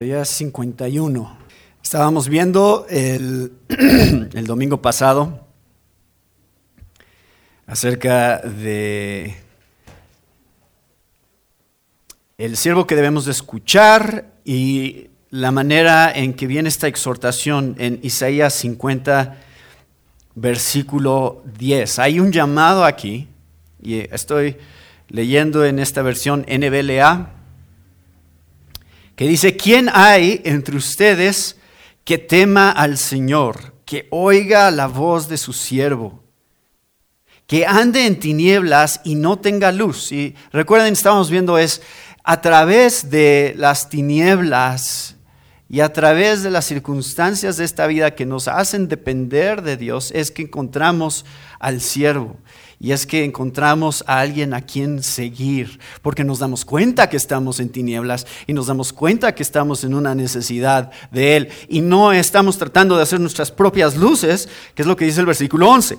Día 51. Estábamos viendo el, el, domingo pasado acerca de el siervo que debemos de escuchar y la manera en que viene esta exhortación en Isaías 50, versículo 10. Hay un llamado aquí, y estoy leyendo en esta versión NBLA, que dice, ¿quién hay entre ustedes que tema al Señor, que oiga la voz de su siervo, que ande en tinieblas y no tenga luz? Y recuerden, estamos viendo es a través de las tinieblas y a través de las circunstancias de esta vida que nos hacen depender de Dios, es que encontramos al siervo. Y es que encontramos a alguien a quien seguir, porque nos damos cuenta que estamos en tinieblas y nos damos cuenta que estamos en una necesidad de Él. Y no estamos tratando de hacer nuestras propias luces, que es lo que dice el versículo 11.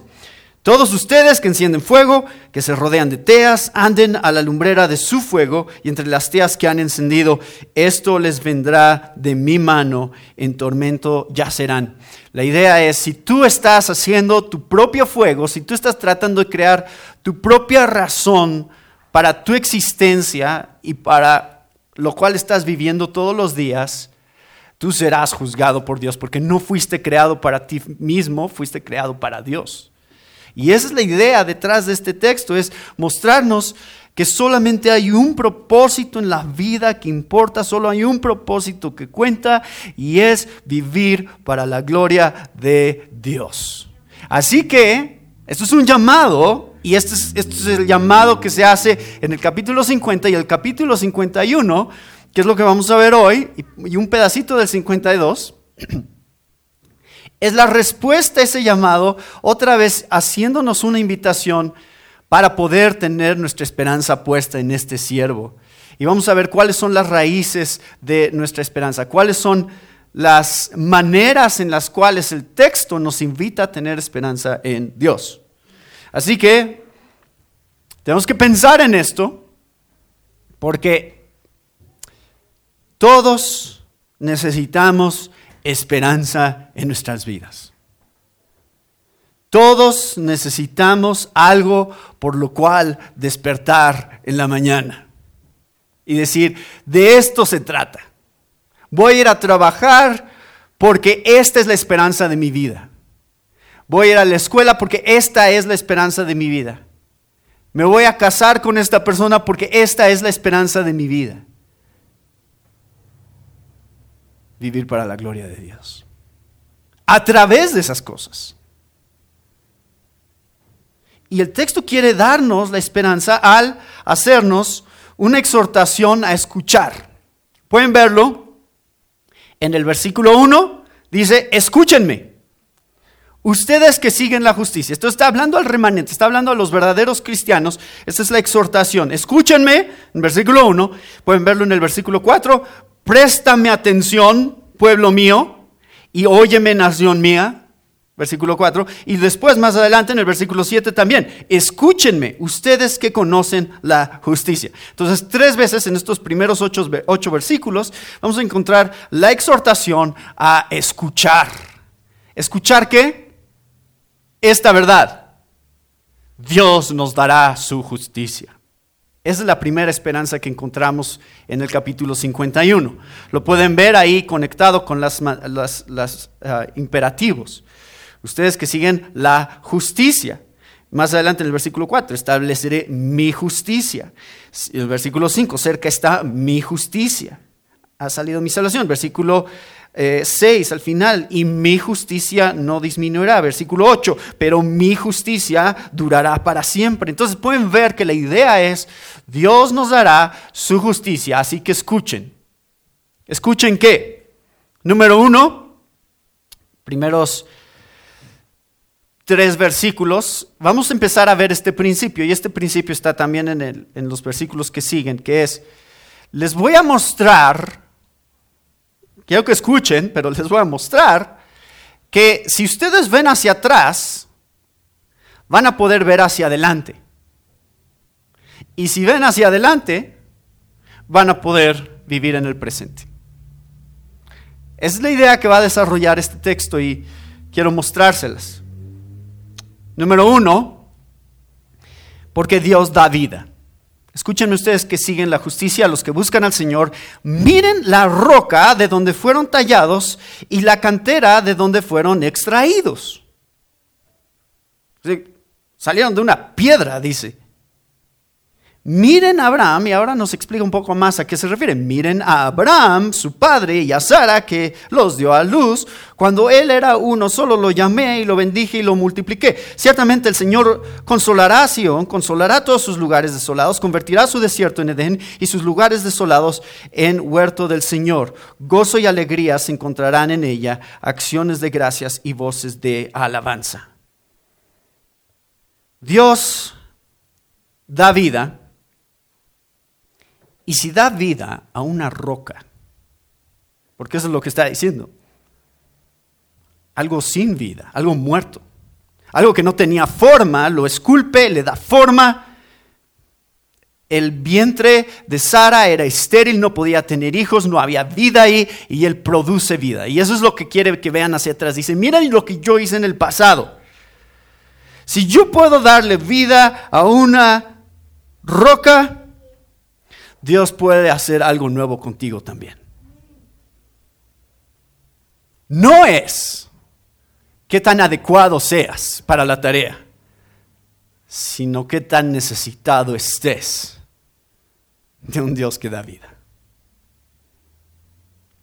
Todos ustedes que encienden fuego, que se rodean de teas, anden a la lumbrera de su fuego y entre las teas que han encendido, esto les vendrá de mi mano, en tormento ya serán. La idea es, si tú estás haciendo tu propio fuego, si tú estás tratando de crear tu propia razón para tu existencia y para lo cual estás viviendo todos los días, tú serás juzgado por Dios, porque no fuiste creado para ti mismo, fuiste creado para Dios. Y esa es la idea detrás de este texto, es mostrarnos que solamente hay un propósito en la vida que importa, solo hay un propósito que cuenta y es vivir para la gloria de Dios. Así que, esto es un llamado y este es, el llamado que se hace en el capítulo 50 y el capítulo 51, que es lo que vamos a ver hoy, y un pedacito del 52. Es la respuesta a ese llamado, otra vez haciéndonos una invitación para poder tener nuestra esperanza puesta en este siervo. Y vamos a ver cuáles son las raíces de nuestra esperanza, cuáles son las maneras en las cuales el texto nos invita a tener esperanza en Dios. Así que tenemos que pensar en esto porque todos necesitamos esperanza en nuestras vidas. Todos necesitamos algo por lo cual despertar en la mañana y decir, de esto se trata. Voy a ir a trabajar porque esta es la esperanza de mi vida. Voy a ir a la escuela porque esta es la esperanza de mi vida. Me voy a casar con esta persona porque esta es la esperanza de mi vida. Vivir para la gloria de Dios. A través de esas cosas. Y el texto quiere darnos la esperanza al hacernos una exhortación a escuchar. Pueden verlo en el versículo 1, dice, escúchenme. Ustedes que siguen la justicia. Esto está hablando al remanente, está hablando a los verdaderos cristianos. Esta es la exhortación. Escúchenme, en versículo 1. Pueden verlo en el versículo 4 préstame atención, pueblo mío, y óyeme, nación mía. Versículo 4. Y después, más adelante, en el versículo 7 también, escúchenme, ustedes que conocen la justicia. Entonces, tres veces en estos primeros ocho, ocho versículos vamos a encontrar la exhortación a escuchar. ¿Escuchar qué? Esta verdad. Dios nos dará su justicia. Esa es la primera esperanza que encontramos en el capítulo 51. Lo pueden ver ahí conectado con los ah, imperativos. Ustedes que siguen la justicia. Más adelante en el versículo 4, estableceré mi justicia. El versículo 5, cerca está mi justicia. Ha salido mi salvación. Versículo 6 eh, al final, y mi justicia no disminuirá. Versículo 8, pero mi justicia durará para siempre. Entonces pueden ver que la idea es, Dios nos dará su justicia, así que escuchen. ¿Escuchen qué? Número uno, primeros tres versículos, vamos a empezar a ver este principio, y este principio está también en, en los versículos que siguen, que es, les voy a mostrar quiero que escuchen, pero les voy a mostrar que si ustedes ven hacia atrás, van a poder ver hacia adelante. Y si ven hacia adelante, van a poder vivir en el presente. Es la idea que va a desarrollar este texto y quiero mostrárselas. Número uno, porque Dios da vida. Escuchen ustedes que siguen la justicia, los que buscan al Señor, miren la roca de donde fueron tallados y la cantera de donde fueron extraídos. Salieron de una piedra, dice. Miren a Abraham, y ahora nos explica un poco más a qué se refiere. Miren a Abraham, su padre, y a Sara, que los dio a luz. Cuando él era uno, solo lo llamé y lo bendije y lo multipliqué. Ciertamente el Señor consolará a Sion, consolará todos sus lugares desolados, convertirá su desierto en Edén y sus lugares desolados en huerto del Señor. Gozo y alegría se encontrarán en ella, acciones de gracias y voces de alabanza. Dios da vida y si da vida a una roca, porque eso es lo que está diciendo, algo sin vida, algo muerto, algo que no tenía forma, lo esculpe, le da forma. El vientre de Sara era estéril, no podía tener hijos, no había vida ahí y él produce vida. Y eso es lo que quiere que vean hacia atrás. Dice, miren lo que yo hice en el pasado. Si yo puedo darle vida a una roca, Dios puede hacer algo nuevo contigo también. No es qué tan adecuado seas para la tarea, sino qué tan necesitado estés de un Dios que da vida.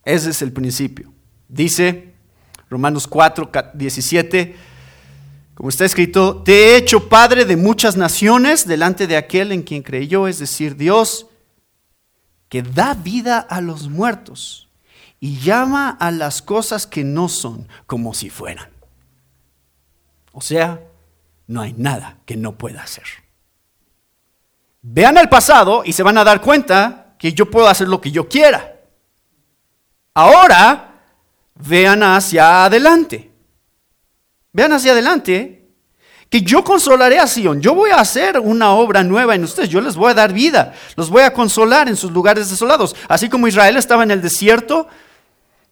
Ese es el principio. Dice Romanos 4, 17, como está escrito, te he hecho padre de muchas naciones delante de aquel en quien creyó, es decir, Dios da vida a los muertos y llama a las cosas que no son como si fueran. O sea, no hay nada que no pueda hacer. Vean al pasado y se van a dar cuenta que yo puedo hacer lo que yo quiera. Ahora, vean hacia adelante. Vean hacia adelante que yo consolaré a Sion. Yo voy a hacer una obra nueva en ustedes. Yo les voy a dar vida. Los voy a consolar en sus lugares desolados. Así como Israel estaba en el desierto,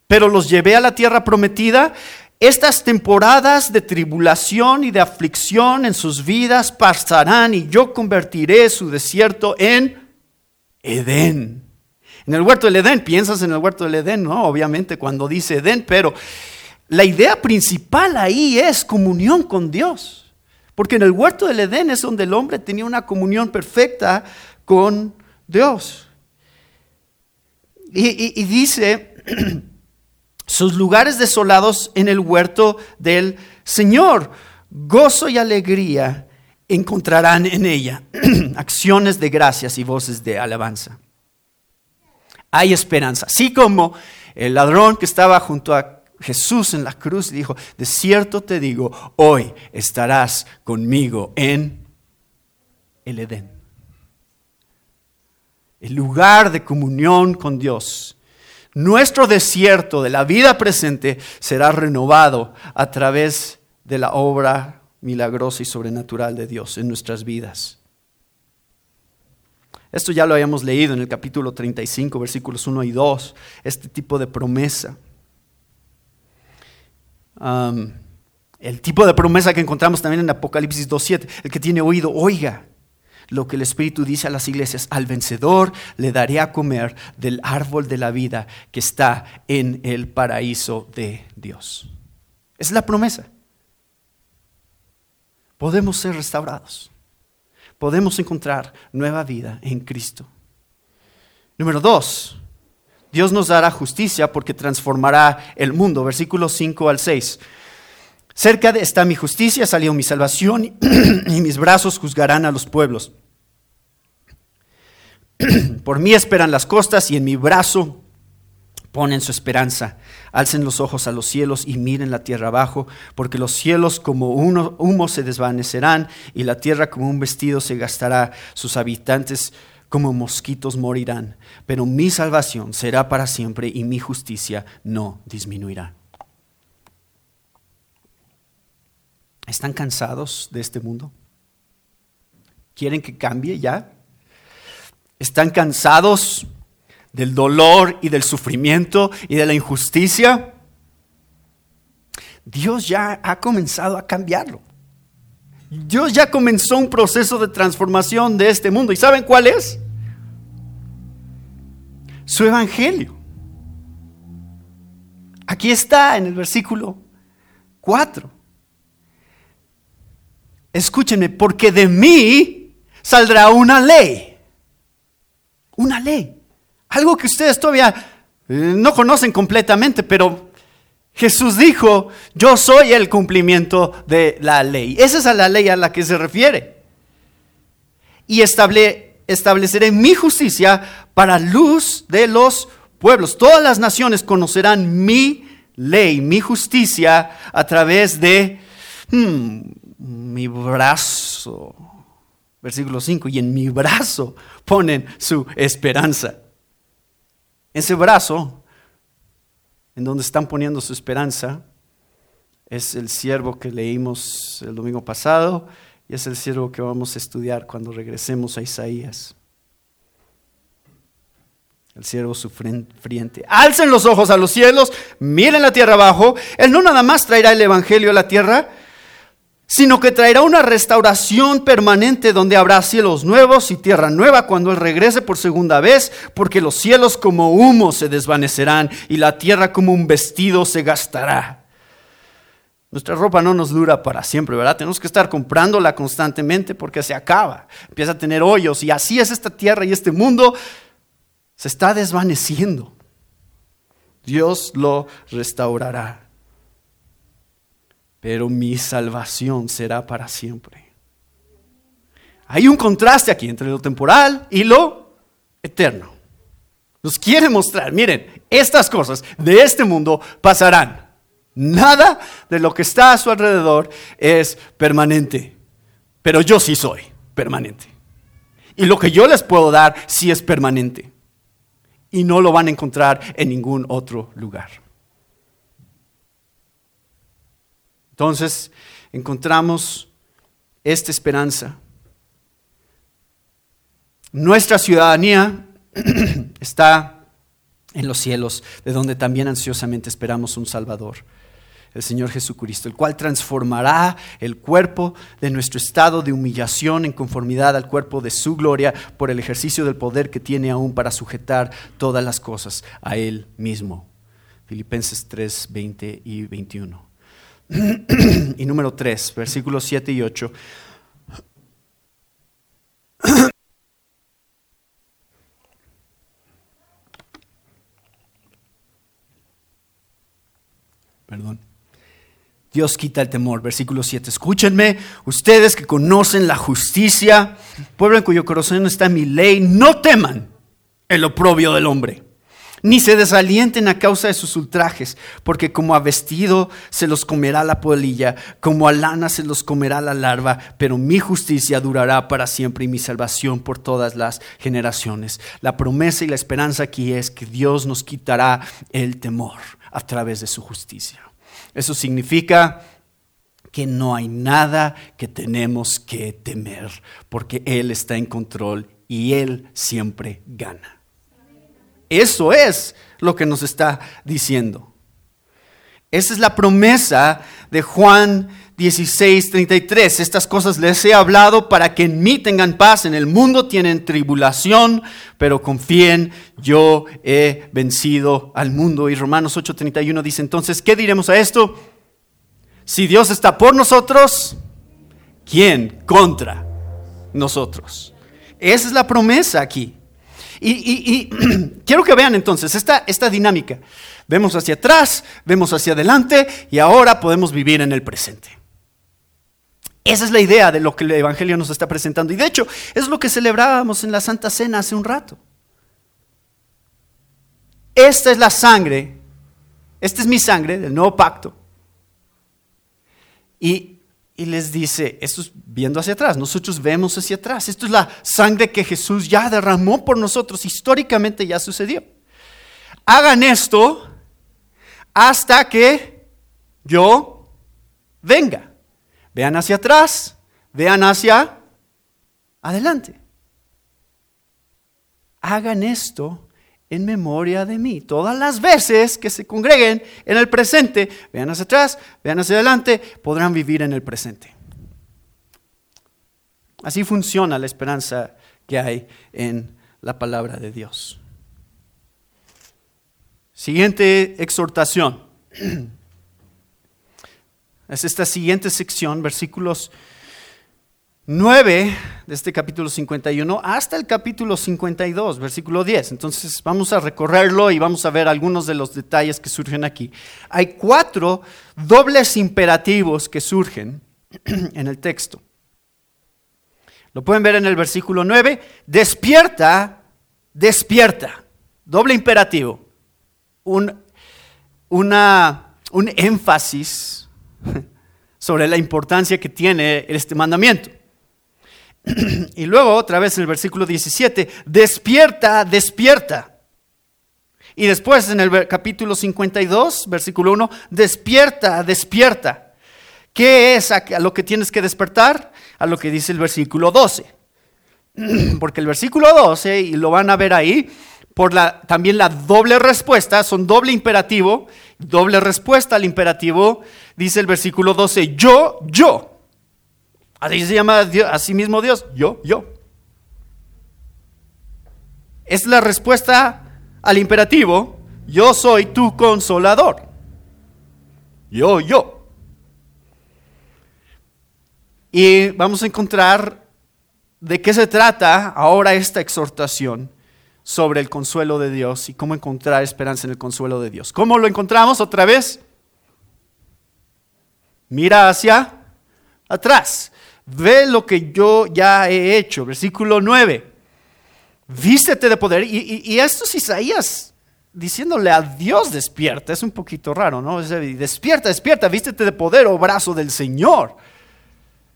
pero los llevé a la tierra prometida. Estas temporadas de tribulación y de aflicción en sus vidas pasarán y yo convertiré su desierto en Edén. En el huerto del Edén, piensas en el huerto del Edén, ¿no? Obviamente cuando dice Edén, pero la idea principal ahí es comunión con Dios. Porque en el huerto del Edén es donde el hombre tenía una comunión perfecta con Dios. Y, dice, sus lugares desolados en el huerto del Señor, gozo y alegría encontrarán en ella, acciones de gracias y voces de alabanza. Hay esperanza, así como el ladrón que estaba junto a Jesús en la cruz dijo, de cierto te digo, hoy estarás conmigo en el Edén. El lugar de comunión con Dios. Nuestro desierto de la vida presente será renovado a través de la obra milagrosa y sobrenatural de Dios en nuestras vidas. Esto ya lo habíamos leído en el capítulo 35, versículos 1 y 2, este tipo de promesa el tipo de promesa que encontramos también en Apocalipsis 2.7, el que tiene oído, oiga lo que el Espíritu dice a las iglesias, al vencedor le daré a comer del árbol de la vida que está en el paraíso de Dios. Es la promesa. Podemos ser restaurados. Podemos encontrar nueva vida en Cristo. Número dos, Dios nos dará justicia porque transformará el mundo. Versículos 5 al 6. Cerca de está mi justicia, salió mi salvación y mis brazos juzgarán a los pueblos. Por mí esperan las costas y en mi brazo ponen su esperanza. Alcen los ojos a los cielos y miren la tierra abajo, porque los cielos como humo se desvanecerán y la tierra como un vestido se gastará. Sus habitantes como mosquitos morirán, pero mi salvación será para siempre y mi justicia no disminuirá. ¿Están cansados de este mundo? ¿Quieren que cambie ya? ¿Están cansados del dolor y del sufrimiento y de la injusticia, Dios ya ha comenzado a cambiarlo. Dios ya comenzó un proceso de transformación de este mundo. ¿Y saben cuál es? Su evangelio. Aquí está en el versículo 4. Escúchenme, porque de mí saldrá una ley. Una ley. Algo que ustedes todavía eh, no conocen completamente, pero Jesús dijo, yo soy el cumplimiento de la ley. Esa es a la ley a la que se refiere. Y estableceré mi justicia para luz de los pueblos. Todas las naciones conocerán mi ley, mi justicia a través de hmm, mi brazo. Versículo 5, y en mi brazo ponen su esperanza. Ese brazo en donde están poniendo su esperanza es el siervo que leímos el domingo pasado y es el siervo que vamos a estudiar cuando regresemos a Isaías. El siervo sufriente. Alcen los ojos a los cielos, miren la tierra abajo. Él no nada más traerá el evangelio a la tierra, sino que traerá una restauración permanente donde habrá cielos nuevos y tierra nueva cuando Él regrese por segunda vez, porque los cielos como humo se desvanecerán y la tierra como un vestido se gastará. Nuestra ropa no nos dura para siempre, ¿verdad? Tenemos que estar comprándola constantemente porque se acaba, empieza a tener hoyos y así es esta tierra y este mundo se está desvaneciendo. Dios lo restaurará pero mi salvación será para siempre. Hay un contraste aquí entre lo temporal y lo eterno. Nos quiere mostrar, miren, estas cosas de este mundo pasarán. Nada de lo que está a su alrededor es permanente, pero yo sí soy permanente. Y lo que yo les puedo dar sí es permanente. Y no lo van a encontrar en ningún otro lugar. Entonces encontramos esta esperanza. Nuestra ciudadanía está en los cielos, de donde también ansiosamente esperamos un Salvador, el Señor Jesucristo, el cual transformará el cuerpo de nuestro estado de humillación en conformidad al cuerpo de su gloria por el ejercicio del poder que tiene aún para sujetar todas las cosas a Él mismo. Filipenses 3, 20 y 21. y número 3, versículos 7 y 8. Perdón. Dios quita el temor. Versículo 7. Escúchenme, ustedes que conocen la justicia, pueblo en cuyo corazón está mi ley, no teman el oprobio del hombre ni se desalienten a causa de sus ultrajes, porque como a vestido se los comerá la polilla, como a lana se los comerá la larva, pero mi justicia durará para siempre y mi salvación por todas las generaciones. La promesa y la esperanza aquí es que Dios nos quitará el temor a través de su justicia. Eso significa que no hay nada que tenemos que temer, porque Él está en control y Él siempre gana. Eso es lo que nos está diciendo. Esa es la promesa de Juan 16, 33. Estas cosas les he hablado para que en mí tengan paz. En el mundo tienen tribulación, pero confíen, yo he vencido al mundo. Y Romanos 8, 31 dice entonces, ¿qué diremos a esto? Si Dios está por nosotros, ¿quién contra nosotros? Esa es la promesa aquí. Y, quiero que vean entonces esta, esta dinámica. Vemos hacia atrás, vemos hacia adelante y ahora podemos vivir en el presente. Esa es la idea de lo que el Evangelio nos está presentando. Y de hecho, es lo que celebrábamos en la Santa Cena hace un rato. Esta es la sangre, esta es mi sangre del nuevo pacto. Y y les dice, esto es viendo hacia atrás, nosotros vemos hacia atrás, esto es la sangre que Jesús ya derramó por nosotros, históricamente ya sucedió. Hagan esto hasta que yo venga. Vean hacia atrás, vean hacia adelante. Hagan esto en memoria de mí. Todas las veces que se congreguen en el presente, vean hacia atrás, vean hacia adelante, podrán vivir en el presente. Así funciona la esperanza que hay en la palabra de Dios. Siguiente exhortación. Es esta siguiente sección, versículos 9 de este capítulo 51 hasta el capítulo 52, versículo 10. Entonces vamos a recorrerlo y vamos a ver algunos de los detalles que surgen aquí. Hay cuatro dobles imperativos que surgen en el texto. Lo pueden ver en el versículo 9. Despierta, despierta. Doble imperativo. Un, una, un énfasis sobre la importancia que tiene este mandamiento. Y luego, otra vez en el versículo 17, despierta, despierta. Y después en el capítulo 52, versículo 1, despierta, despierta. ¿Qué es a lo que tienes que despertar? A lo que dice el versículo 12. Porque el versículo 12, y lo van a ver ahí, por la, también la doble respuesta, son doble imperativo, doble respuesta al imperativo, dice el versículo 12, yo, yo. Así se llama Dios, así mismo Dios, yo, yo. Es la respuesta al imperativo, yo soy tu consolador. Yo, yo. Y vamos a encontrar de qué se trata ahora esta exhortación sobre el consuelo de Dios y cómo encontrar esperanza en el consuelo de Dios. ¿Cómo lo encontramos otra vez? Mira hacia atrás. Ve lo que yo ya he hecho. Versículo 9. Vístete de poder. Y, esto es Isaías diciéndole a Dios despierta. Es un poquito raro, ¿no? Despierta, despierta, vístete de poder, oh brazo del Señor.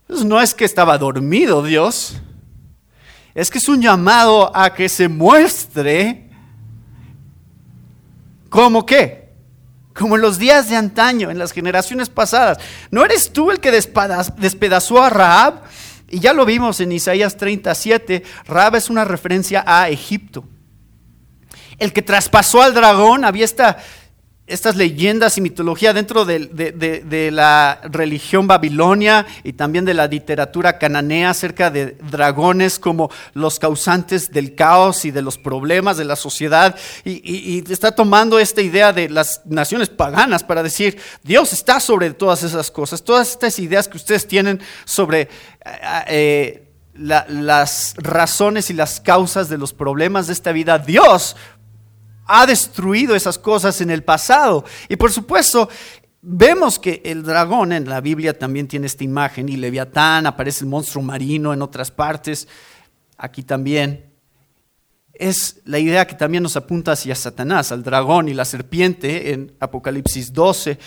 no es que estaba dormido Dios es que es un llamado a que se muestre como qué, como en los días de antaño, en las generaciones pasadas. ¿No eres tú el que despedazó a Raab? Y ya lo vimos en Isaías 37, Raab es una referencia a Egipto. El que traspasó al dragón, había esta estas leyendas y mitología dentro de, la religión babilonia y también de la literatura cananea acerca de dragones como los causantes del caos y de los problemas de la sociedad. Y, está tomando esta idea de las naciones paganas para decir, Dios está sobre todas esas cosas, todas estas ideas que ustedes tienen sobre... Eh, eh, las razones y las causas de los problemas de esta vida, Dios ha destruido esas cosas en el pasado. Y por supuesto, vemos que el dragón en la Biblia también tiene esta imagen y Leviatán, aparece el monstruo marino en otras partes, aquí también. Es la idea que también nos apunta hacia Satanás, al dragón y la serpiente en Apocalipsis 12.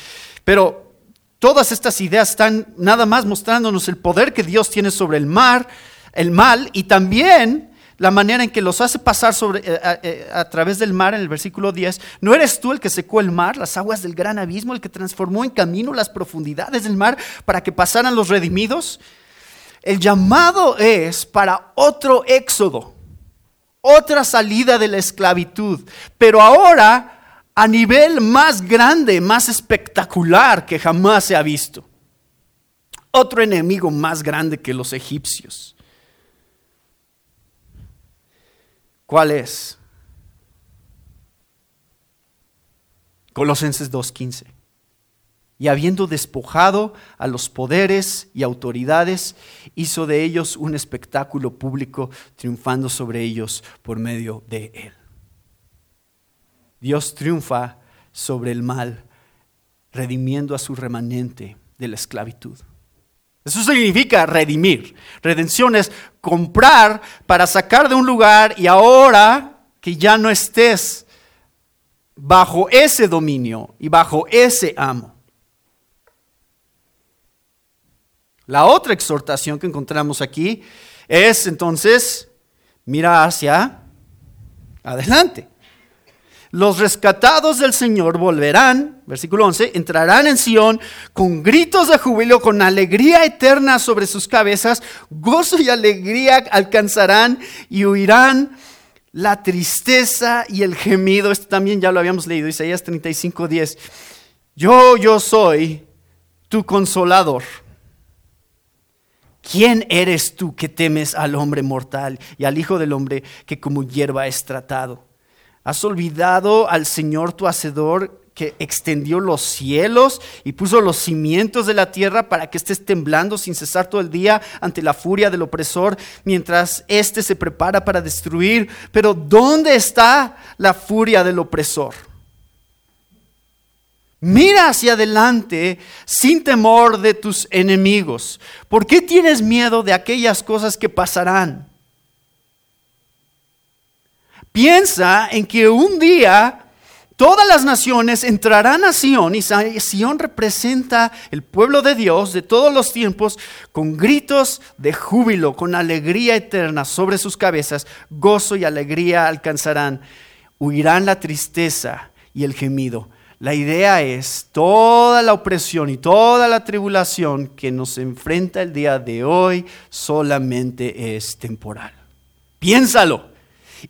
Pero todas estas ideas están nada más mostrándonos el poder que Dios tiene sobre el mar, el mal y también la manera en que los hace pasar sobre, eh, eh, a, través del mar en el versículo 10. ¿No eres tú el que secó el mar, las aguas del gran abismo, el que transformó en camino las profundidades del mar para que pasaran los redimidos? El llamado es para otro éxodo, otra salida de la esclavitud, pero ahora a nivel más grande, más espectacular que jamás se ha visto. Otro enemigo más grande que los egipcios. ¿Cuál es? Colosenses 2.15. Y habiendo despojado a los poderes y autoridades, hizo de ellos un espectáculo público, triunfando sobre ellos por medio de él. Dios triunfa sobre el mal, redimiendo a su remanente de la esclavitud. Eso significa redimir. Redención es comprar para sacar de un lugar y ahora que ya no estés bajo ese dominio y bajo ese amo. La otra exhortación que encontramos aquí es entonces, mira hacia adelante. Los rescatados del Señor volverán, versículo 11, entrarán en Sión con gritos de júbilo, con alegría eterna sobre sus cabezas, gozo y alegría alcanzarán y huirán la tristeza y el gemido. Esto también ya lo habíamos leído, Isaías 35, 10. Yo, yo soy tu consolador. ¿Quién eres tú que temes al hombre mortal y al Hijo del Hombre que como hierba es tratado? ¿Has olvidado al Señor tu Hacedor que extendió los cielos y puso los cimientos de la tierra para que estés temblando sin cesar todo el día ante la furia del opresor mientras éste se prepara para destruir? Pero ¿dónde está la furia del opresor? Mira hacia adelante sin temor de tus enemigos. ¿Por qué tienes miedo de aquellas cosas que pasarán? Piensa en que un día todas las naciones entrarán a Sión y Sión representa el pueblo de Dios de todos los tiempos con gritos de júbilo, con alegría eterna sobre sus cabezas, gozo y alegría alcanzarán. Huirán la tristeza y el gemido la idea es toda la opresión y toda la tribulación que nos enfrenta el día de hoy solamente es temporal. Piénsalo.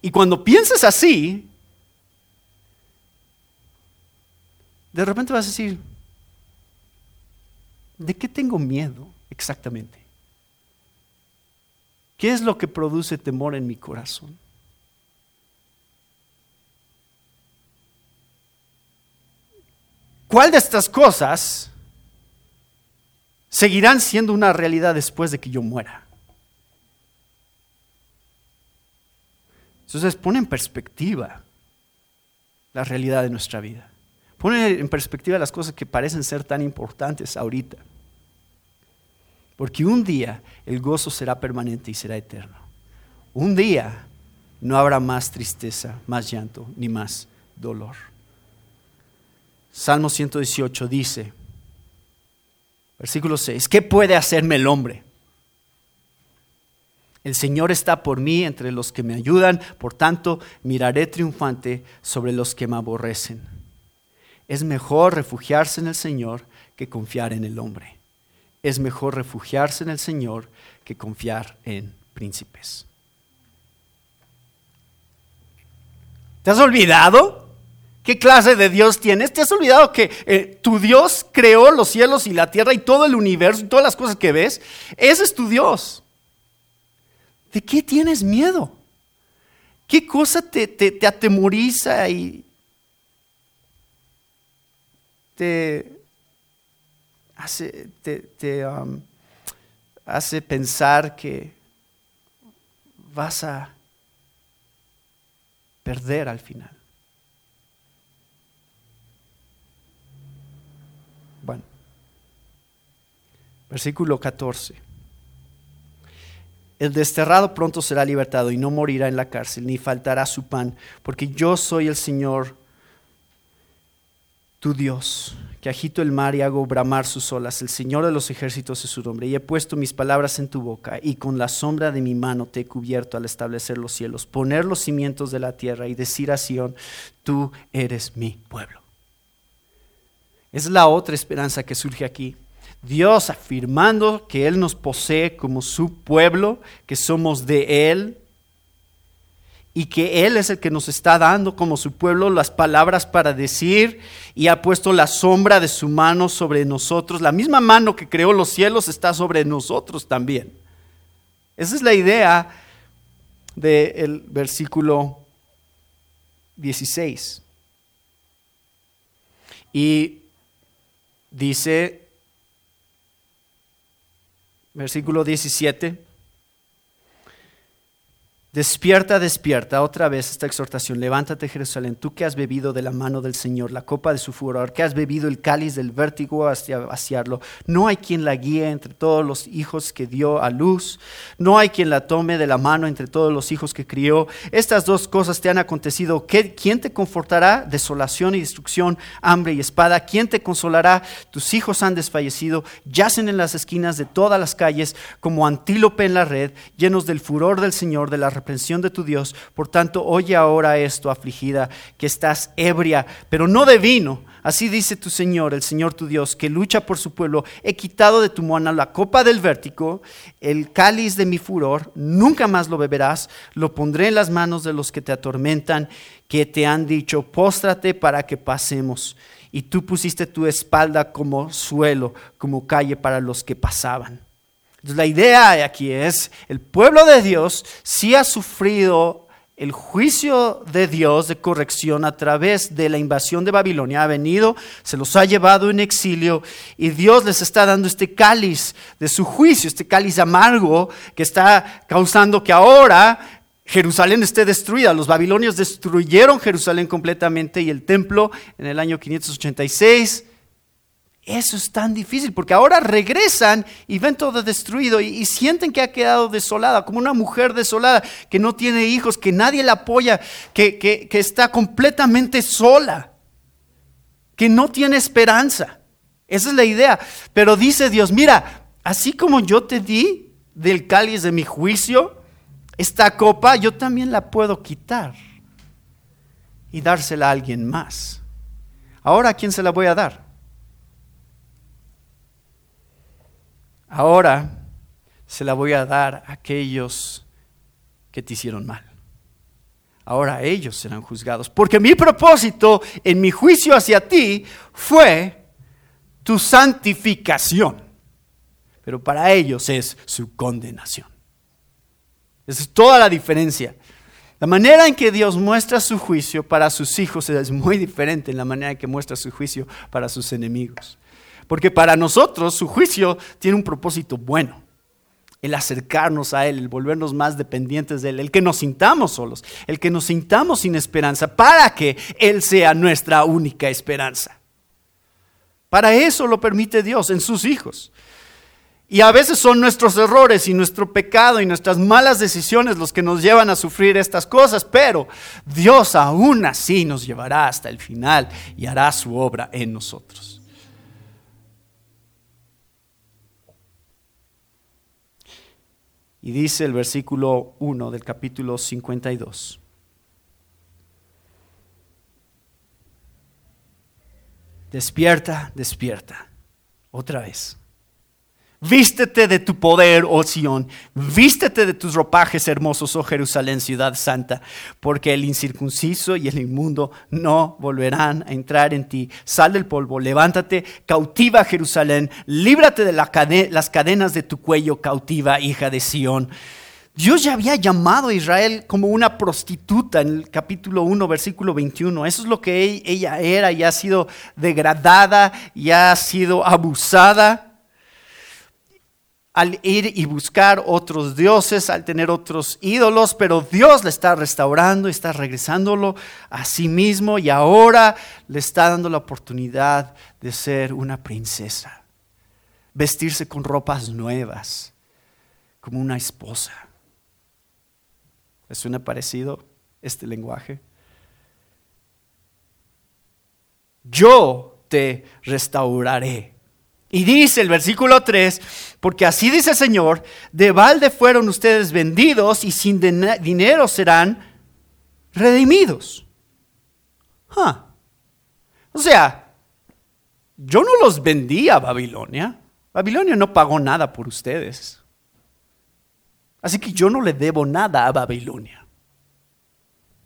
Y cuando pienses así, de repente vas a decir, ¿de qué tengo miedo exactamente? ¿Qué es lo que produce temor en mi corazón? ¿Cuál de estas cosas seguirán siendo una realidad después de que yo muera? Entonces pone en perspectiva la realidad de nuestra vida. Pone en perspectiva las cosas que parecen ser tan importantes ahorita. Porque un día el gozo será permanente y será eterno. Un día no habrá más tristeza, más llanto, ni más dolor. Salmo 118 dice, versículo 6, ¿qué puede hacerme el hombre? El Señor está por mí entre los que me ayudan, por tanto miraré triunfante sobre los que me aborrecen. Es mejor refugiarse en el Señor que confiar en el hombre. Es mejor refugiarse en el Señor que confiar en príncipes. ¿Te has olvidado ¿Qué clase de Dios tienes? ¿Te has olvidado que eh, tu Dios creó los cielos y la tierra y todo el universo y todas las cosas que ves? Ese es tu Dios. ¿De qué tienes miedo? ¿Qué cosa te, atemoriza y te hace, te, um, hace pensar que vas a perder al final? Versículo 14. El desterrado pronto será libertado y no morirá en la cárcel, ni faltará su pan, porque yo soy el Señor, tu Dios, que agito el mar y hago bramar sus olas. El Señor de los ejércitos es su nombre. Y he puesto mis palabras en tu boca, y con la sombra de mi mano te he cubierto al establecer los cielos, poner los cimientos de la tierra y decir a Sión, tú eres mi pueblo. Es la otra esperanza que surge aquí. Dios afirmando que Él nos posee como su pueblo, que somos de Él y que Él es el que nos está dando como su pueblo las palabras para decir y ha puesto la sombra de su mano sobre nosotros. La misma mano que creó los cielos está sobre nosotros también. Esa es la idea del versículo 16. Y dice versículo 17. Despierta, despierta, otra vez esta exhortación. Levántate, Jerusalén, tú que has bebido de la mano del Señor la copa de su furor, que has bebido el cáliz del vértigo hasta vaciarlo. No hay quien la guíe entre todos los hijos que dio a luz. No hay quien la tome de la mano entre todos los hijos que crió. Estas dos cosas te han acontecido. ¿Quién te confortará? Desolación y destrucción, hambre y espada. ¿Quién te consolará? Tus hijos han desfallecido, yacen en las esquinas de todas las calles como antílope en la red, llenos del furor del Señor, de la reprensión de tu Dios. Por tanto, oye ahora esto, afligida, que estás ebria, pero no de vino. Así dice tu Señor, el Señor tu Dios, que lucha por su pueblo. He quitado de tu mano la copa del vértigo, el cáliz de mi furor. Nunca más lo beberás. Lo pondré en las manos de los que te atormentan, que te han dicho, póstrate para que pasemos. Y tú pusiste tu espalda como suelo, como calle para los que pasaban. La idea aquí es, el pueblo de Dios sí ha sufrido el juicio de Dios de corrección a través de la invasión de Babilonia. Ha venido, se los ha llevado en exilio y Dios les está dando este cáliz de su juicio, este cáliz amargo que está causando que ahora Jerusalén esté destruida. Los babilonios destruyeron Jerusalén completamente y el templo en el año 586 eso es tan difícil porque ahora regresan y ven todo destruido y, sienten que ha quedado desolada, como una mujer desolada, que no tiene hijos, que nadie la apoya, que, que está completamente sola, que no tiene esperanza. Esa es la idea. Pero dice Dios, mira, así como yo te di del cáliz de mi juicio, esta copa yo también la puedo quitar y dársela a alguien más. Ahora, ¿a quién se la voy a dar? Ahora se la voy a dar a aquellos que te hicieron mal. Ahora ellos serán juzgados. Porque mi propósito en mi juicio hacia ti fue tu santificación. Pero para ellos es su condenación. Esa es toda la diferencia. La manera en que Dios muestra su juicio para sus hijos es muy diferente en la manera en que muestra su juicio para sus enemigos. Porque para nosotros su juicio tiene un propósito bueno. El acercarnos a Él, el volvernos más dependientes de Él, el que nos sintamos solos, el que nos sintamos sin esperanza, para que Él sea nuestra única esperanza. Para eso lo permite Dios en sus hijos. Y a veces son nuestros errores y nuestro pecado y nuestras malas decisiones los que nos llevan a sufrir estas cosas, pero Dios aún así nos llevará hasta el final y hará su obra en nosotros. Y dice el versículo 1 del capítulo 52. Despierta, despierta, otra vez. Vístete de tu poder, oh Sión. Vístete de tus ropajes hermosos, oh Jerusalén, ciudad santa, porque el incircunciso y el inmundo no volverán a entrar en ti. Sal del polvo, levántate, cautiva Jerusalén, líbrate de las cadenas de tu cuello, cautiva hija de Sión. Dios ya había llamado a Israel como una prostituta en el capítulo 1, versículo 21. Eso es lo que ella era y ha sido degradada y ha sido abusada al ir y buscar otros dioses, al tener otros ídolos, pero Dios le está restaurando, está regresándolo a sí mismo y ahora le está dando la oportunidad de ser una princesa, vestirse con ropas nuevas, como una esposa. ¿Les suena parecido este lenguaje? Yo te restauraré y dice el versículo 3, porque así dice el Señor, de balde fueron ustedes vendidos y sin dinero serán redimidos. O sea, yo no los vendí a Babilonia. Babilonia no pagó nada por ustedes. Así que yo no le debo nada a Babilonia.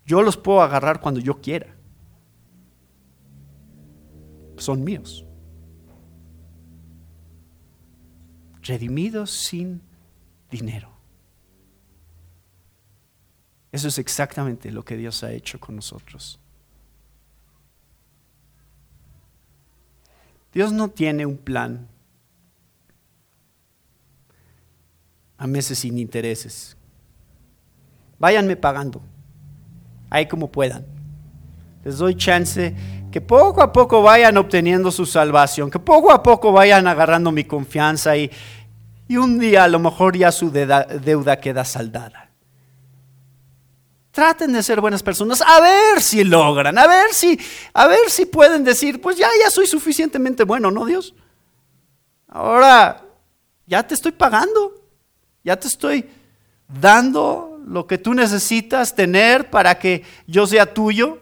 Yo los puedo agarrar cuando yo quiera. Son míos. Redimidos sin dinero. Eso es exactamente lo que Dios ha hecho con nosotros. Dios no tiene un plan a meses sin intereses. Váyanme pagando, ahí como puedan. Les doy chance que poco a poco vayan obteniendo su salvación, que poco a poco vayan agarrando mi confianza y, y un día a lo mejor ya su deuda, queda saldada. Traten de ser buenas personas, a ver si logran, a ver si, a ver si pueden decir, pues ya, ya soy suficientemente bueno, ¿no, Dios? Ahora, ya te estoy pagando, ya te estoy dando lo que tú necesitas tener para que yo sea tuyo.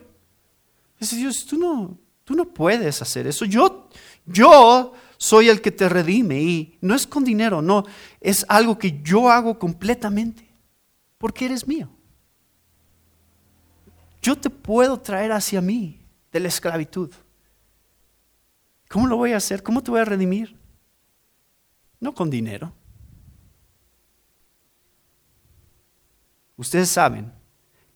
Dice Dios, tú no, tú no puedes hacer eso. Yo, yo soy el que te redime y no es con dinero, no, es algo que yo hago completamente, porque eres mío. Yo te puedo traer hacia mí de la esclavitud. ¿Cómo lo voy a hacer? ¿Cómo te voy a redimir? No con dinero. Ustedes saben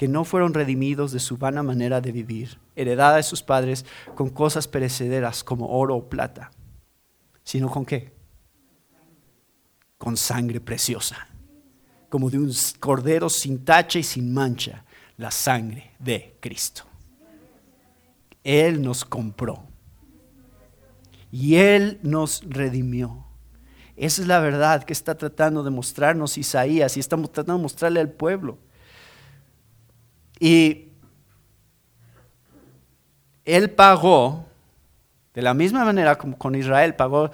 que no fueron redimidos de su vana manera de vivir, heredada de sus padres con cosas perecederas como oro o plata, sino con qué? Con sangre preciosa, como de un cordero sin tacha y sin mancha, la sangre de Cristo. Él nos compró y Él nos redimió. Esa es la verdad que está tratando de mostrarnos Isaías y estamos tratando de mostrarle al pueblo. Y Él pagó, de la misma manera como con Israel pagó, o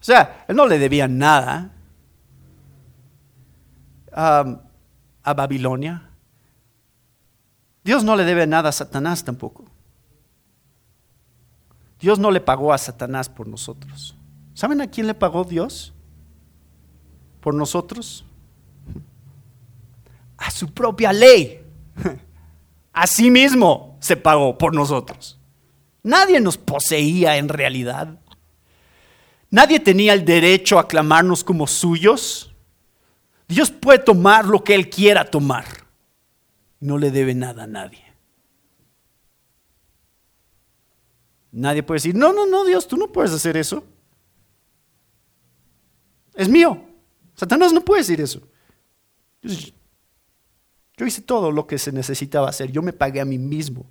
sea, Él no le debía nada a, a Babilonia. Dios no le debe nada a Satanás tampoco. Dios no le pagó a Satanás por nosotros. ¿Saben a quién le pagó Dios? por nosotros? A su propia ley. A sí mismo se pagó por nosotros. Nadie nos poseía en realidad. Nadie tenía el derecho a clamarnos como suyos. Dios puede tomar lo que Él quiera tomar. No le debe nada a nadie. Nadie puede decir, no, no, no, Dios, tú no puedes hacer eso. Es mío. Satanás no puede decir eso. Yo hice todo lo que se necesitaba hacer. Yo me pagué a mí mismo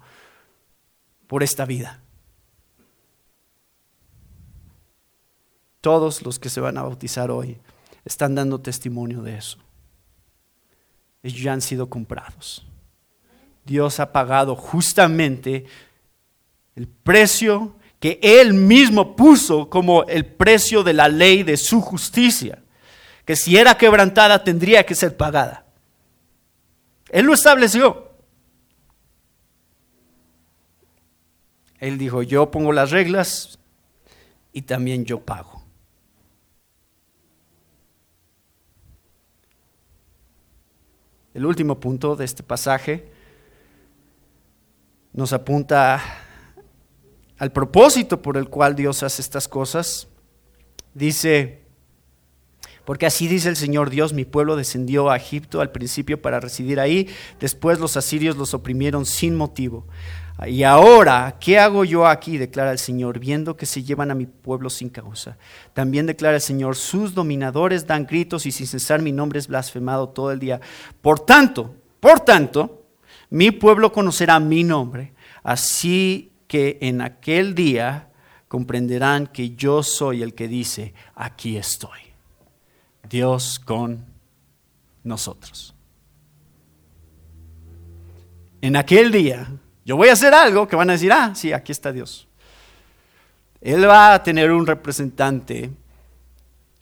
por esta vida. Todos los que se van a bautizar hoy están dando testimonio de eso. Ellos ya han sido comprados. Dios ha pagado justamente el precio que Él mismo puso como el precio de la ley de su justicia que si era quebrantada tendría que ser pagada. Él lo estableció. Él dijo, yo pongo las reglas y también yo pago. El último punto de este pasaje nos apunta al propósito por el cual Dios hace estas cosas. Dice, porque así dice el Señor Dios, mi pueblo descendió a Egipto al principio para residir ahí, después los asirios los oprimieron sin motivo. Y ahora, ¿qué hago yo aquí? declara el Señor, viendo que se llevan a mi pueblo sin causa. También declara el Señor, sus dominadores dan gritos y sin cesar mi nombre es blasfemado todo el día. Por tanto, por tanto, mi pueblo conocerá mi nombre, así que en aquel día comprenderán que yo soy el que dice, aquí estoy. Dios con nosotros. En aquel día, yo voy a hacer algo que van a decir, ah, sí, aquí está Dios. Él va a tener un representante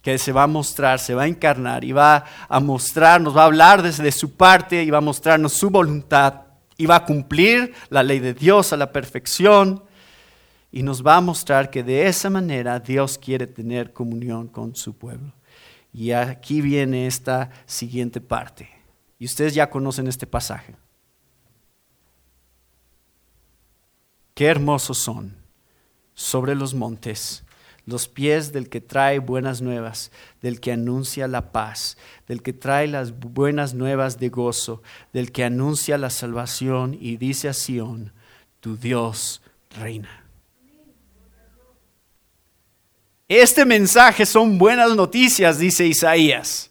que se va a mostrar, se va a encarnar y va a mostrarnos, va a hablar desde su parte y va a mostrarnos su voluntad y va a cumplir la ley de Dios a la perfección y nos va a mostrar que de esa manera Dios quiere tener comunión con su pueblo. Y aquí viene esta siguiente parte. Y ustedes ya conocen este pasaje. Qué hermosos son sobre los montes los pies del que trae buenas nuevas, del que anuncia la paz, del que trae las buenas nuevas de gozo, del que anuncia la salvación y dice a Sión, tu Dios reina. Este mensaje son buenas noticias, dice Isaías.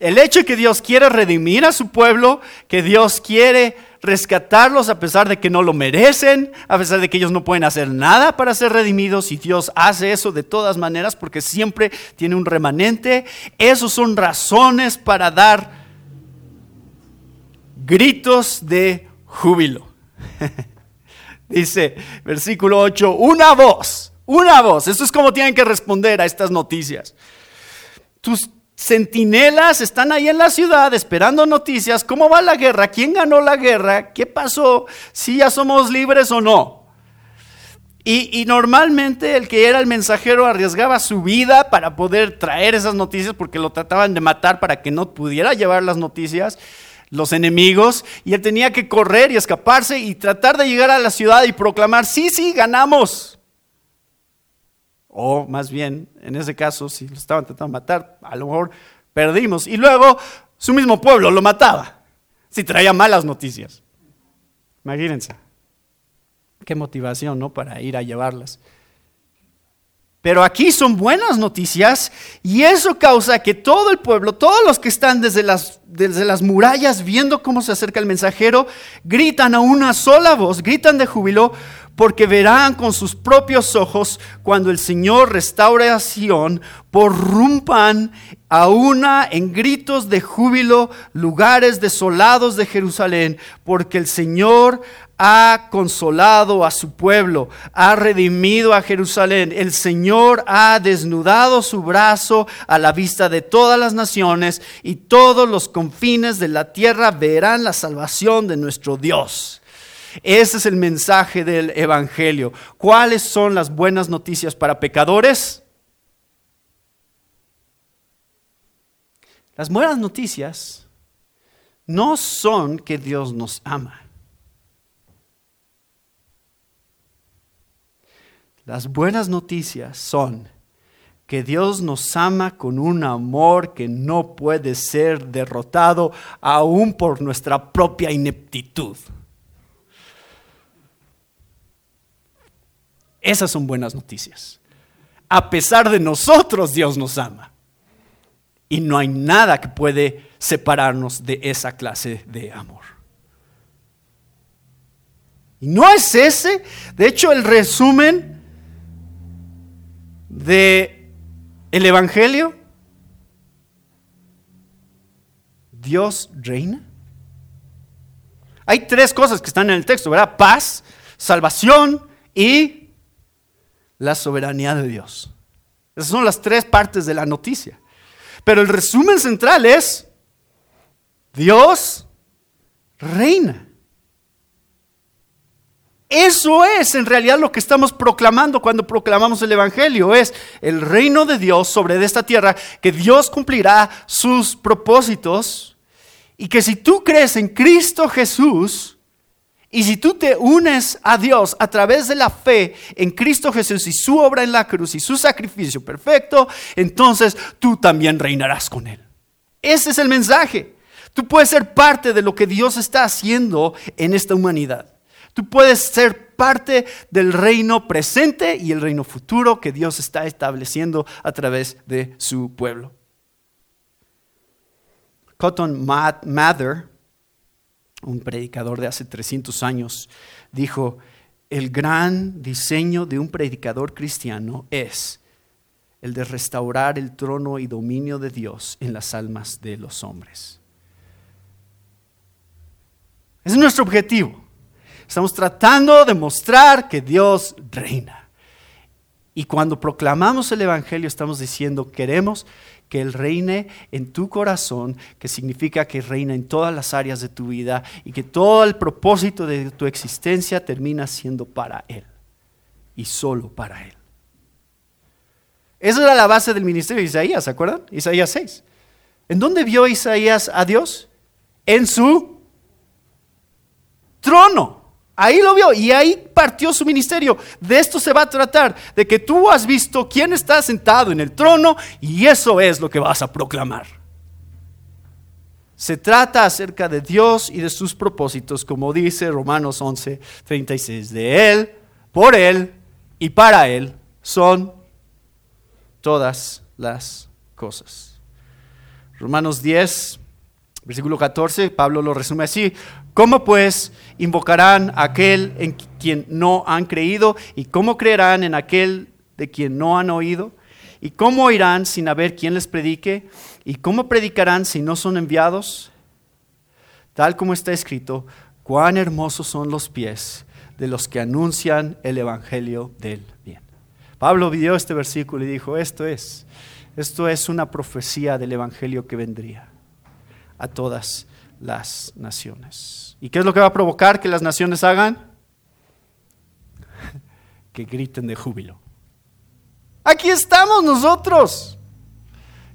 El hecho de que Dios quiere redimir a su pueblo, que Dios quiere rescatarlos a pesar de que no lo merecen, a pesar de que ellos no pueden hacer nada para ser redimidos y Dios hace eso de todas maneras porque siempre tiene un remanente. Esos son razones para dar gritos de júbilo. Dice versículo 8, una voz una voz. Eso es como tienen que responder a estas noticias. Tus, centinelas están ahí en la ciudad esperando noticias. ¿Cómo va la guerra? ¿Quién ganó la guerra? ¿Qué pasó? ¿Si ya somos libres o no? Y, y, normalmente el que era el mensajero arriesgaba su vida para poder traer esas noticias porque lo trataban de matar para que no pudiera llevar las noticias los enemigos y él tenía que correr y escaparse y tratar de llegar a la ciudad y proclamar, sí, sí, ganamos. O más bien, en ese caso, si lo estaban tratando de matar, a lo mejor perdimos. Y luego su mismo pueblo lo mataba, si traía malas noticias. Imagínense. Qué motivación, ¿no? Para ir a llevarlas. Pero aquí son buenas noticias y eso causa que todo el pueblo, todos los que están desde las, desde las murallas viendo cómo se acerca el mensajero, gritan a una sola voz, gritan de júbilo, porque verán con sus propios ojos cuando el Señor restaure a Sion, porrumpan a una en gritos de júbilo lugares desolados de Jerusalén, porque el Señor ha consolado a su pueblo, ha redimido a Jerusalén. El Señor ha desnudado su brazo a la vista de todas las naciones y todos los confines de la tierra verán la salvación de nuestro Dios. Ese es el mensaje del Evangelio. ¿Cuáles son las buenas noticias para pecadores? Las buenas noticias no son que Dios nos ama. Las buenas noticias son que Dios nos ama con un amor que no puede ser derrotado aún por nuestra propia ineptitud. Esas son buenas noticias. A pesar de nosotros, Dios nos ama. Y no hay nada que puede separarnos de esa clase de amor. Y no es ese, de hecho, el resumen de el evangelio. Dios reina. Hay tres cosas que están en el texto, ¿verdad? Paz, salvación y la soberanía de Dios. Esas son las tres partes de la noticia. Pero el resumen central es, Dios reina. Eso es en realidad lo que estamos proclamando cuando proclamamos el Evangelio. Es el reino de Dios sobre esta tierra, que Dios cumplirá sus propósitos y que si tú crees en Cristo Jesús, y si tú te unes a Dios a través de la fe en Cristo Jesús y su obra en la cruz y su sacrificio perfecto, entonces tú también reinarás con Él. Ese es el mensaje. Tú puedes ser parte de lo que Dios está haciendo en esta humanidad. Tú puedes ser parte del reino presente y el reino futuro que Dios está estableciendo a través de su pueblo. Cotton Mather un predicador de hace 300 años, dijo, el gran diseño de un predicador cristiano es el de restaurar el trono y dominio de Dios en las almas de los hombres. Ese es nuestro objetivo. Estamos tratando de mostrar que Dios reina. Y cuando proclamamos el Evangelio estamos diciendo, queremos que Él reine en tu corazón, que significa que reina en todas las áreas de tu vida y que todo el propósito de tu existencia termina siendo para Él y solo para Él. Esa era la base del ministerio de Isaías, ¿se acuerdan? Isaías 6. ¿En dónde vio Isaías a Dios? En su trono. Ahí lo vio y ahí partió su ministerio. De esto se va a tratar, de que tú has visto quién está sentado en el trono y eso es lo que vas a proclamar. Se trata acerca de Dios y de sus propósitos, como dice Romanos 11, 36. De Él, por Él y para Él son todas las cosas. Romanos 10, versículo 14, Pablo lo resume así. ¿Cómo pues invocarán a aquel en quien no han creído? ¿Y cómo creerán en aquel de quien no han oído? ¿Y cómo oirán sin haber quien les predique? ¿Y cómo predicarán si no son enviados? Tal como está escrito, cuán hermosos son los pies de los que anuncian el Evangelio del bien. Pablo vio este versículo y dijo, esto es Esto es una profecía del Evangelio que vendría a todas las naciones. ¿Y qué es lo que va a provocar que las naciones hagan? Que griten de júbilo. Aquí estamos nosotros.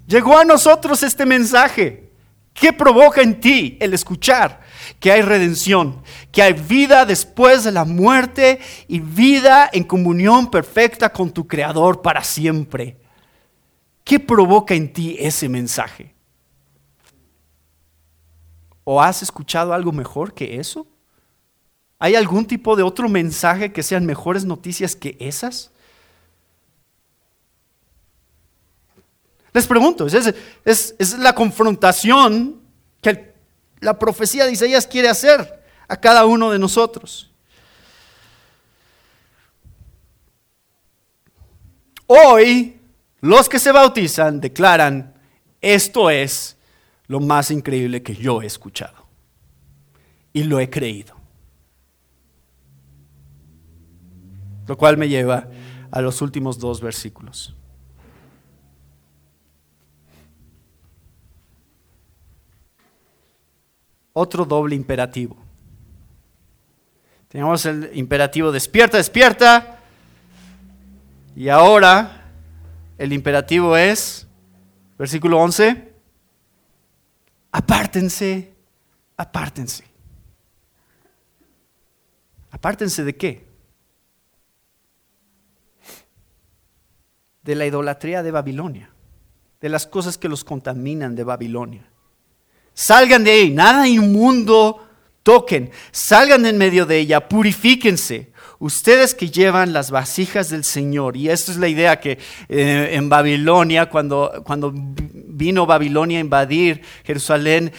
Llegó a nosotros este mensaje. ¿Qué provoca en ti el escuchar que hay redención, que hay vida después de la muerte y vida en comunión perfecta con tu Creador para siempre? ¿Qué provoca en ti ese mensaje? ¿O has escuchado algo mejor que eso? ¿Hay algún tipo de otro mensaje que sean mejores noticias que esas? Les pregunto, es, la confrontación que la profecía de Isaías quiere hacer a cada uno de nosotros. Hoy, los que se bautizan declaran, esto es lo más increíble que yo he escuchado. Y lo he creído. Lo cual me lleva a los últimos dos versículos. otro doble imperativo. Tenemos el imperativo despierta, despierta. Y ahora el imperativo es, versículo 11, apártense, apártense. ¿Apártense de qué? De la idolatría de Babilonia, de las cosas que los contaminan de Babilonia. Salgan de ahí, nada inmundo toquen, salgan en medio de ella, purifíquense. Ustedes que llevan las vasijas del Señor, y esta es la idea que eh, en Babilonia, cuando, cuando vino Babilonia a invadir Jerusalén,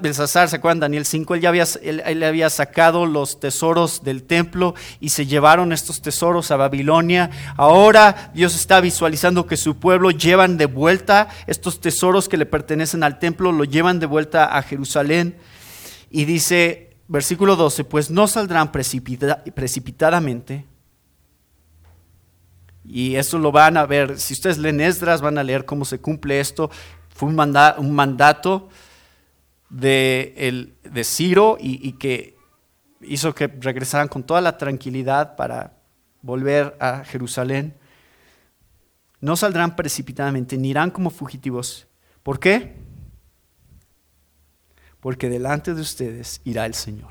Belsasar, ¿se acuerdan? Daniel 5, él ya había, él, había sacado los tesoros del templo y se llevaron estos tesoros a Babilonia. Ahora Dios está visualizando que su pueblo llevan de vuelta estos tesoros que le pertenecen al templo, lo llevan de vuelta a Jerusalén. Y dice, versículo 12, pues no saldrán precipitadamente. Y esto lo van a ver, si ustedes leen Esdras, van a leer cómo se cumple esto. Fue un, un mandato de, el, de Ciro y, y que hizo que regresaran con toda la tranquilidad para volver a Jerusalén. No saldrán precipitadamente, ni irán como fugitivos. ¿Por qué? Porque delante de ustedes irá el Señor.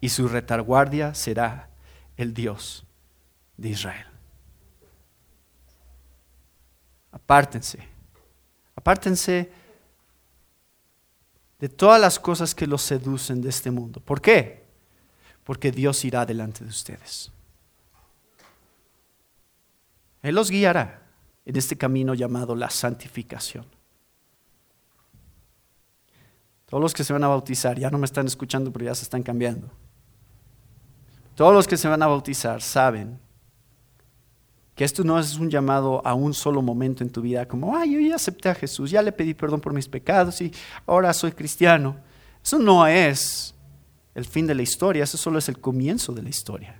Y su retaguardia será el Dios de Israel. Apártense, apártense de todas las cosas que los seducen de este mundo. ¿Por qué? Porque Dios irá delante de ustedes. Él los guiará en este camino llamado la santificación. Todos los que se van a bautizar, ya no me están escuchando, pero ya se están cambiando. Todos los que se van a bautizar saben que esto no es un llamado a un solo momento en tu vida, como, ay, yo ya acepté a Jesús, ya le pedí perdón por mis pecados y ahora soy cristiano. Eso no es el fin de la historia, eso solo es el comienzo de la historia.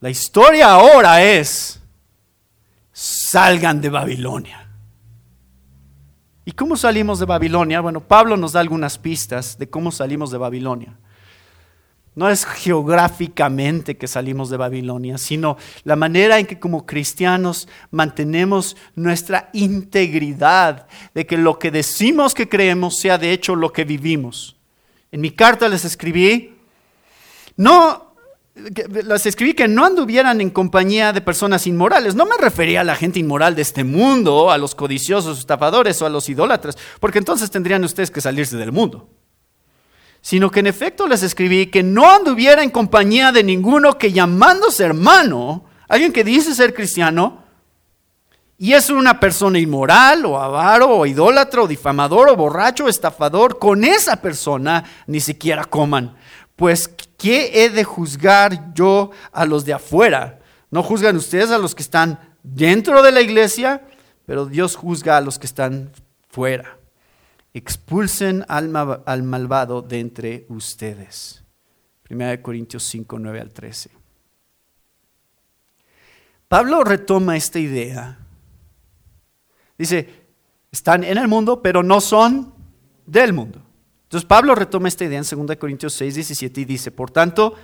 La historia ahora es, salgan de Babilonia. ¿Y cómo salimos de Babilonia? Bueno, Pablo nos da algunas pistas de cómo salimos de Babilonia. No es geográficamente que salimos de Babilonia, sino la manera en que como cristianos mantenemos nuestra integridad de que lo que decimos que creemos sea de hecho lo que vivimos. En mi carta les escribí, no las escribí que no anduvieran en compañía de personas inmorales. No me refería a la gente inmoral de este mundo, a los codiciosos, estafadores o a los idólatras, porque entonces tendrían ustedes que salirse del mundo. Sino que en efecto les escribí que no anduviera en compañía de ninguno que llamándose hermano, alguien que dice ser cristiano, y es una persona inmoral o avaro o idólatra o difamador o borracho o estafador, con esa persona ni siquiera coman pues, ¿qué he de juzgar yo a los de afuera? No juzgan ustedes a los que están dentro de la iglesia, pero Dios juzga a los que están fuera. Expulsen al, malvado de entre ustedes. 1 Corintios 5, 9 al 13. Pablo retoma esta idea Dice, están en el mundo, pero no son del mundo. Entonces Pablo retoma esta idea en 2 Corintios 6, 17 y dice, por tanto,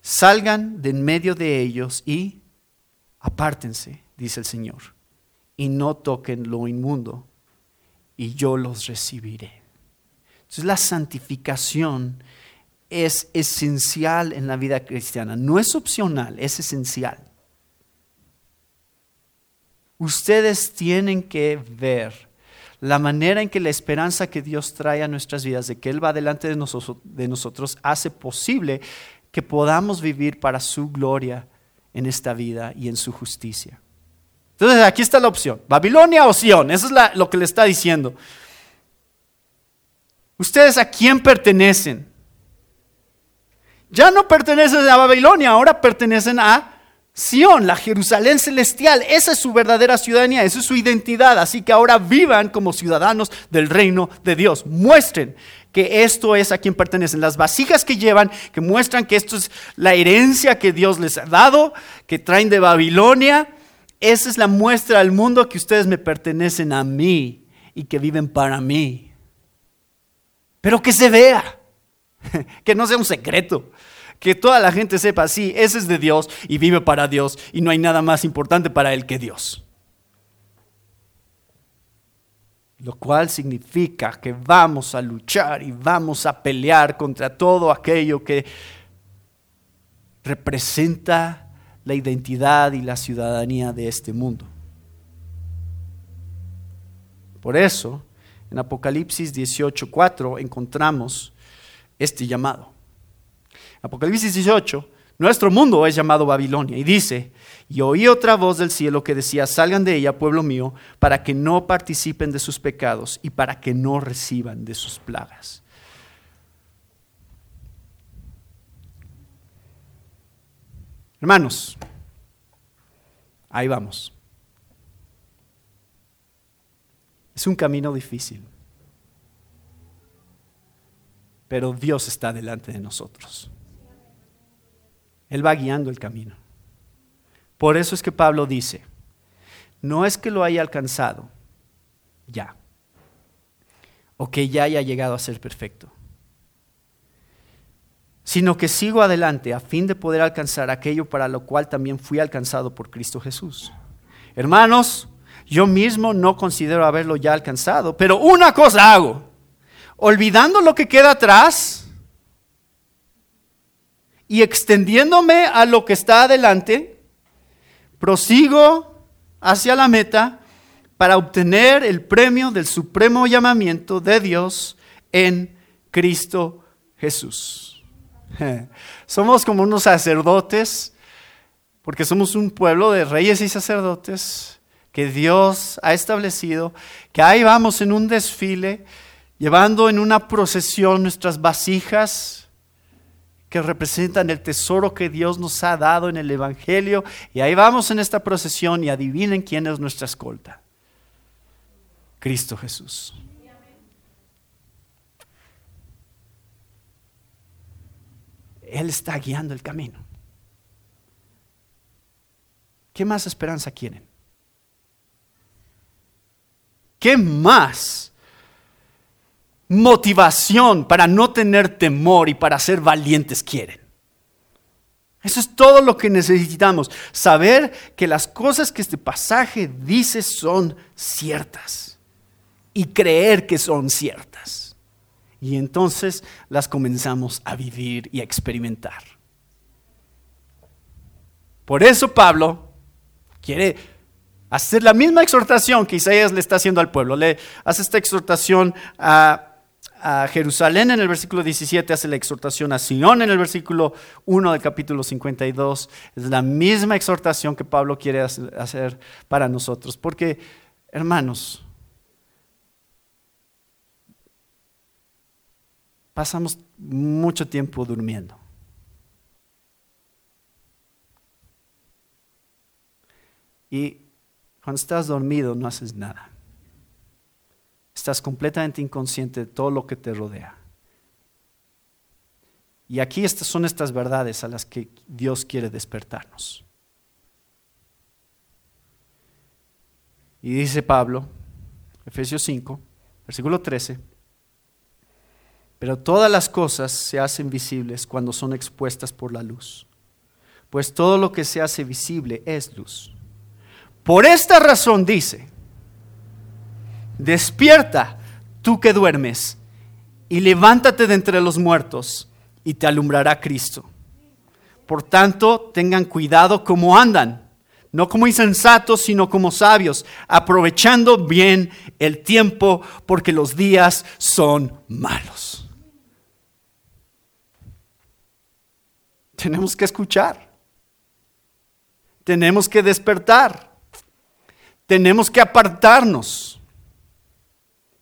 salgan de en medio de ellos y apártense, dice el Señor, y no toquen lo inmundo, y yo los recibiré. Entonces la santificación es esencial en la vida cristiana, no es opcional, es esencial. Ustedes tienen que ver la manera en que la esperanza que Dios trae a nuestras vidas, de que Él va delante de nosotros, hace posible que podamos vivir para su gloria en esta vida y en su justicia. Entonces aquí está la opción, Babilonia o Sion, eso es lo que le está diciendo. ¿Ustedes a quién pertenecen? Ya no pertenecen a Babilonia, ahora pertenecen a Sion, la Jerusalén celestial. Esa es su verdadera ciudadanía, esa es su identidad. Así que ahora vivan como ciudadanos del reino de Dios. Muestren que esto es a quien pertenecen. Las vasijas que llevan, que muestran que esto es la herencia que Dios les ha dado, que traen de Babilonia. Esa es la muestra al mundo que ustedes me pertenecen a mí y que viven para mí. Pero que se vea, que no sea un secreto que toda la gente sepa, sí, ese es de Dios y vive para Dios y no hay nada más importante para él que Dios. Lo cual significa que vamos a luchar y vamos a pelear contra todo aquello que representa la identidad y la ciudadanía de este mundo. Por eso, en Apocalipsis 18:4 encontramos este llamado. Apocalipsis 18, nuestro mundo es llamado Babilonia y dice, y oí otra voz del cielo que decía, salgan de ella, pueblo mío, para que no participen de sus pecados y para que no reciban de sus plagas. Hermanos, ahí vamos. Es un camino difícil, pero Dios está delante de nosotros. Él va guiando el camino. Por eso es que Pablo dice, no es que lo haya alcanzado ya, o que ya haya llegado a ser perfecto, sino que sigo adelante a fin de poder alcanzar aquello para lo cual también fui alcanzado por Cristo Jesús. Hermanos, yo mismo no considero haberlo ya alcanzado, pero una cosa hago, olvidando lo que queda atrás, y extendiéndome a lo que está adelante, prosigo hacia la meta para obtener el premio del supremo llamamiento de Dios en Cristo Jesús. Somos como unos sacerdotes, porque somos un pueblo de reyes y sacerdotes que Dios ha establecido, que ahí vamos en un desfile, llevando en una procesión nuestras vasijas, que representan el tesoro que Dios nos ha dado en el Evangelio. Y ahí vamos en esta procesión y adivinen quién es nuestra escolta. Cristo Jesús. Él está guiando el camino. ¿Qué más esperanza quieren? ¿Qué más motivación para no tener temor y para ser valientes quieren. Eso es todo lo que necesitamos, saber que las cosas que este pasaje dice son ciertas y creer que son ciertas. Y entonces las comenzamos a vivir y a experimentar. Por eso Pablo quiere hacer la misma exhortación que Isaías le está haciendo al pueblo. Le hace esta exhortación a a Jerusalén en el versículo 17, hace la exhortación a Sion en el versículo 1 del capítulo 52. Es la misma exhortación que Pablo quiere hacer para nosotros. Porque, hermanos, pasamos mucho tiempo durmiendo. Y cuando estás dormido no haces nada. Estás completamente inconsciente de todo lo que te rodea. Y aquí son estas verdades a las que Dios quiere despertarnos. Y dice Pablo, Efesios 5, versículo 13, pero todas las cosas se hacen visibles cuando son expuestas por la luz, pues todo lo que se hace visible es luz. Por esta razón dice, despierta tú que duermes y levántate de entre los muertos y te alumbrará Cristo. Por tanto, tengan cuidado como andan, no como insensatos, sino como sabios, aprovechando bien el tiempo porque los días son malos. Tenemos que escuchar. Tenemos que despertar. Tenemos que apartarnos.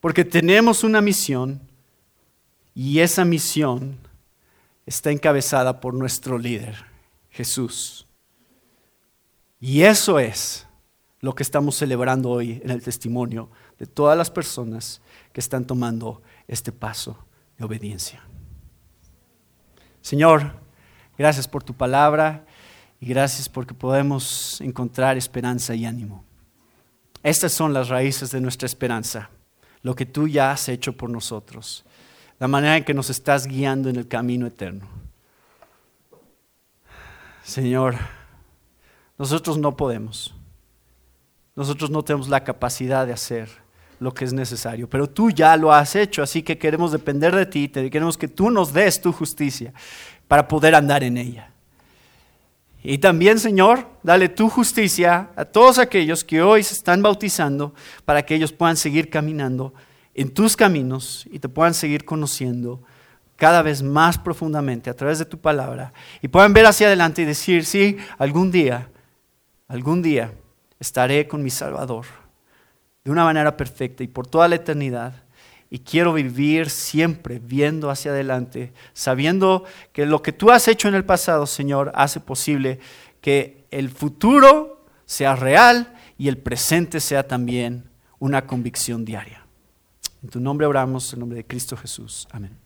Porque tenemos una misión y esa misión está encabezada por nuestro líder, Jesús. Y eso es lo que estamos celebrando hoy en el testimonio de todas las personas que están tomando este paso de obediencia. Señor, gracias por tu palabra y gracias porque podemos encontrar esperanza y ánimo. Estas son las raíces de nuestra esperanza, lo que tú ya has hecho por nosotros la manera en que nos estás guiando en el camino eterno. Señor, nosotros no podemos. Nosotros no tenemos la capacidad de hacer lo que es necesario, pero tú ya lo has hecho, así que queremos depender de ti, queremos que tú nos des tu justicia para poder andar en ella. Y también, Señor, dale tu justicia a todos aquellos que hoy se están bautizando para que ellos puedan seguir caminando en tus caminos y te puedan seguir conociendo cada vez más profundamente a través de tu palabra y puedan ver hacia adelante y decir, sí, algún día, algún día estaré con mi Salvador de una manera perfecta y por toda la eternidad. Y quiero vivir siempre viendo hacia adelante, sabiendo que lo que tú has hecho en el pasado, Señor, hace posible que el futuro sea real y el presente sea también una convicción diaria. En tu nombre oramos, en nombre de Cristo Jesús. Amén.